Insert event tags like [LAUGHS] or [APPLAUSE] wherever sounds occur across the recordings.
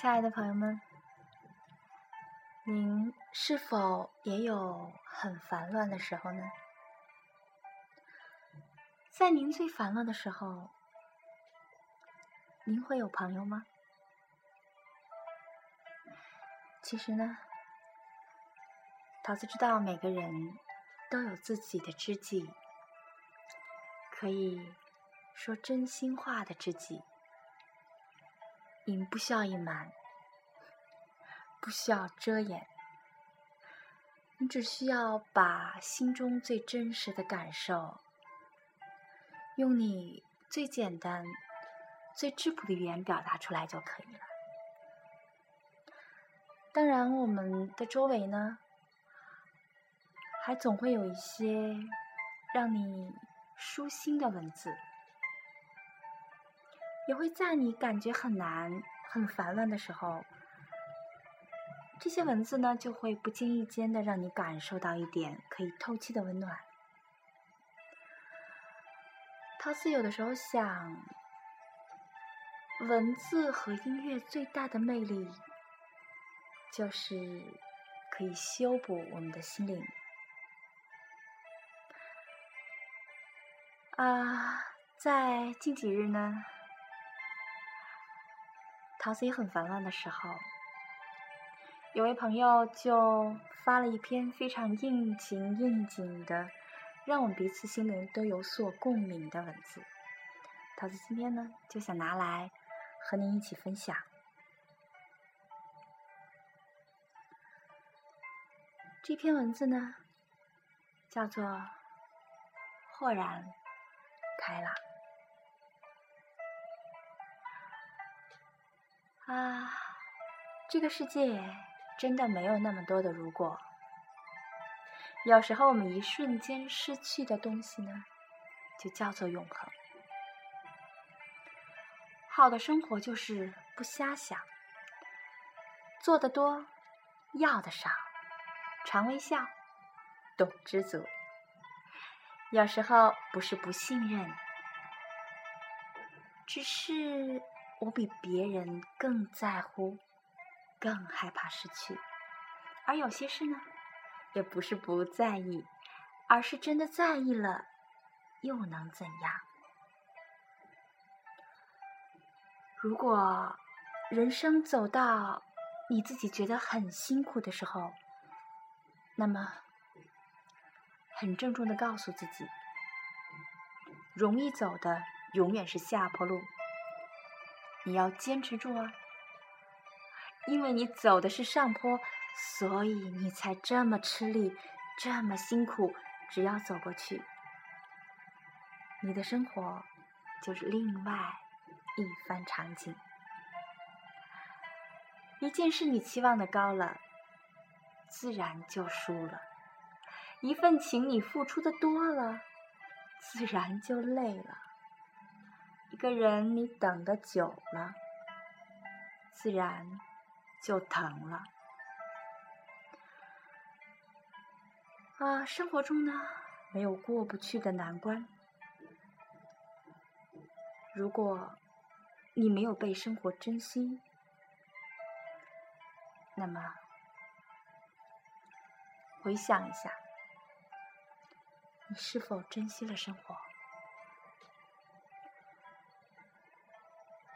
亲爱的朋友们，您是否也有很烦乱的时候呢？在您最烦乱的时候，您会有朋友吗？其实呢，桃子知道每个人都有自己的知己，可以说真心话的知己。你不需要隐瞒，不需要遮掩，你只需要把心中最真实的感受，用你最简单、最质朴的语言表达出来就可以了。当然，我们的周围呢，还总会有一些让你舒心的文字。也会在你感觉很难、很烦乱的时候，这些文字呢，就会不经意间的让你感受到一点可以透气的温暖。陶瓷有的时候想，文字和音乐最大的魅力，就是可以修补我们的心灵。啊，在近几日呢。桃子也很烦乱的时候，有位朋友就发了一篇非常应景应景的，让我们彼此心灵都有所共鸣的文字。桃子今天呢，就想拿来和您一起分享。这篇文字呢，叫做《豁然开朗》。啊，这个世界真的没有那么多的如果。有时候我们一瞬间失去的东西呢，就叫做永恒。好的生活就是不瞎想，做的多，要的少，常微笑，懂知足。有时候不是不信任，只是。我比别人更在乎，更害怕失去，而有些事呢，也不是不在意，而是真的在意了，又能怎样？如果人生走到你自己觉得很辛苦的时候，那么很郑重的告诉自己，容易走的永远是下坡路。你要坚持住啊！因为你走的是上坡，所以你才这么吃力，这么辛苦。只要走过去，你的生活就是另外一番场景。一件事你期望的高了，自然就输了；一份情你付出的多了，自然就累了。一个人你等的久了，自然就疼了。啊，生活中呢，没有过不去的难关。如果你没有被生活珍惜，那么回想一下，你是否珍惜了生活？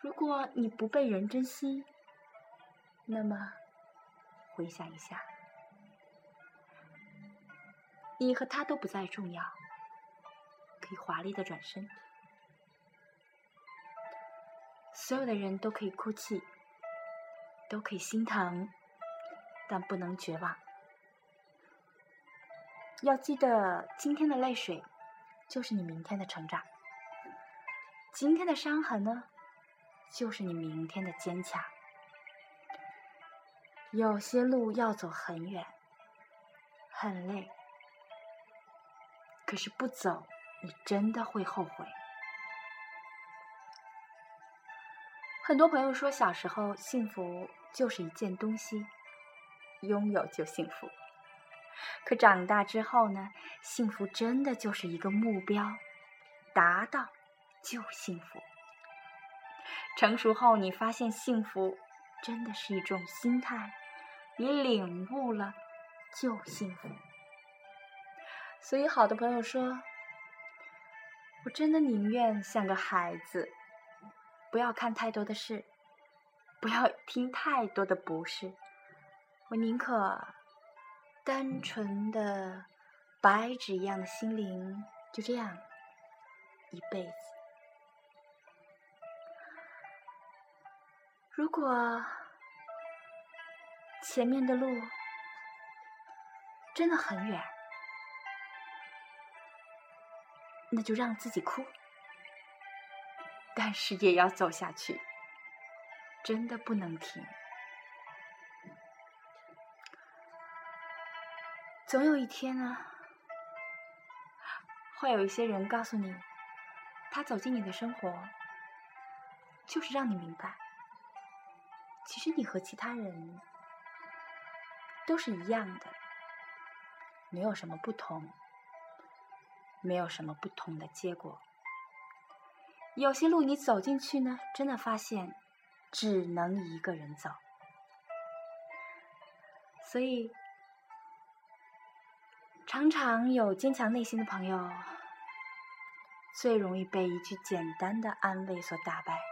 如果你不被人珍惜，那么回想一下，你和他都不再重要，可以华丽的转身。所有的人都可以哭泣，都可以心疼，但不能绝望。要记得，今天的泪水就是你明天的成长，今天的伤痕呢？就是你明天的坚强。有些路要走很远，很累，可是不走，你真的会后悔。很多朋友说，小时候幸福就是一件东西，拥有就幸福。可长大之后呢，幸福真的就是一个目标，达到就幸福。成熟后，你发现幸福真的是一种心态，你领悟了就幸福。所以，好的朋友说：“我真的宁愿像个孩子，不要看太多的事，不要听太多的不是。我宁可单纯的白纸一样的心灵，就这样一辈子。如果前面的路真的很远。”那就让自己哭，但是也要走下去，真的不能停。总有一天呢，会有一些人告诉你，他走进你的生活，就是让你明白，其实你和其他人都是一样的，没有什么不同。没有什么不同的结果。有些路你走进去呢，真的发现只能一个人走。所以，常常有坚强内心的朋友，最容易被一句简单的安慰所打败。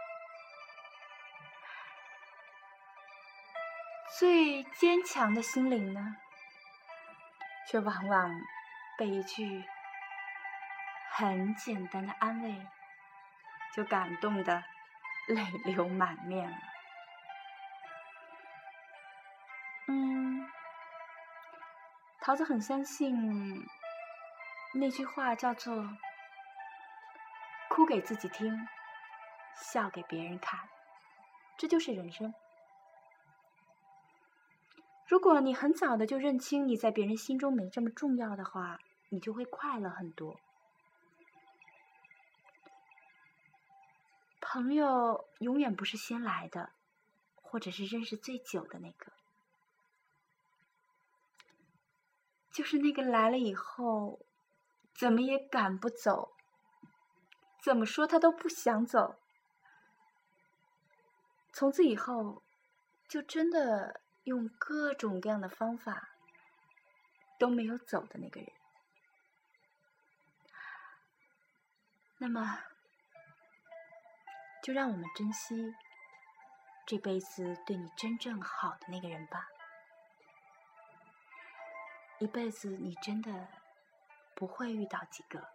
最坚强的心灵呢，却往往被一句。很简单的安慰，就感动的泪 [LAUGHS] 流满面了。嗯，桃子很相信那句话，叫做“哭给自己听，笑给别人看”，这就是人生。如果你很早的就认清你在别人心中没这么重要的话，你就会快乐很多。朋友永远不是先来的，或者是认识最久的那个，就是那个来了以后，怎么也赶不走，怎么说他都不想走，从此以后，就真的用各种各样的方法都没有走的那个人。那么。就让我们珍惜这辈子对你真正好的那个人吧。一辈子你真的不会遇到几个。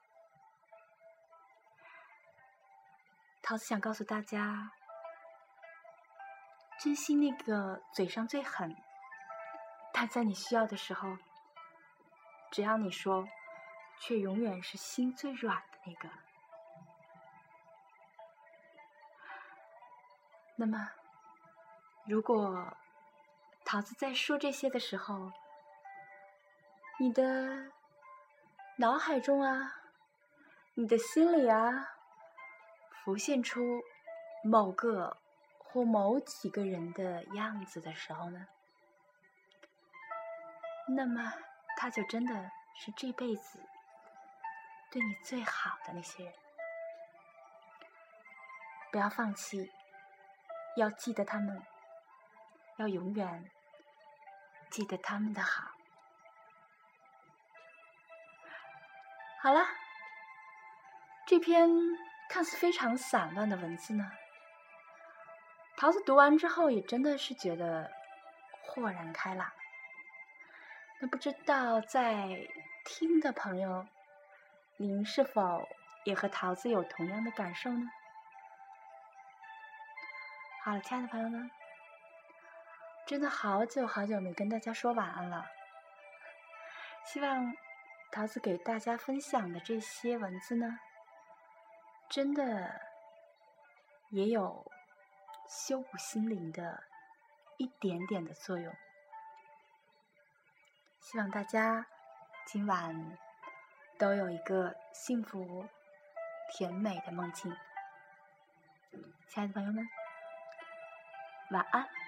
桃子想告诉大家，珍惜那个嘴上最狠，但在你需要的时候，只要你说，却永远是心最软的那个。那么，如果桃子在说这些的时候，你的脑海中啊，你的心里啊，浮现出某个或某几个人的样子的时候呢，那么他就真的是这辈子对你最好的那些人，不要放弃。要记得他们，要永远记得他们的好。好了，这篇看似非常散乱的文字呢，桃子读完之后也真的是觉得豁然开朗。那不知道在听的朋友，您是否也和桃子有同样的感受呢？好了，亲爱的朋友们，真的好久好久没跟大家说晚安了。希望桃子给大家分享的这些文字呢，真的也有修补心灵的一点点的作用。希望大家今晚都有一个幸福甜美的梦境，亲爱的朋友们。晚安。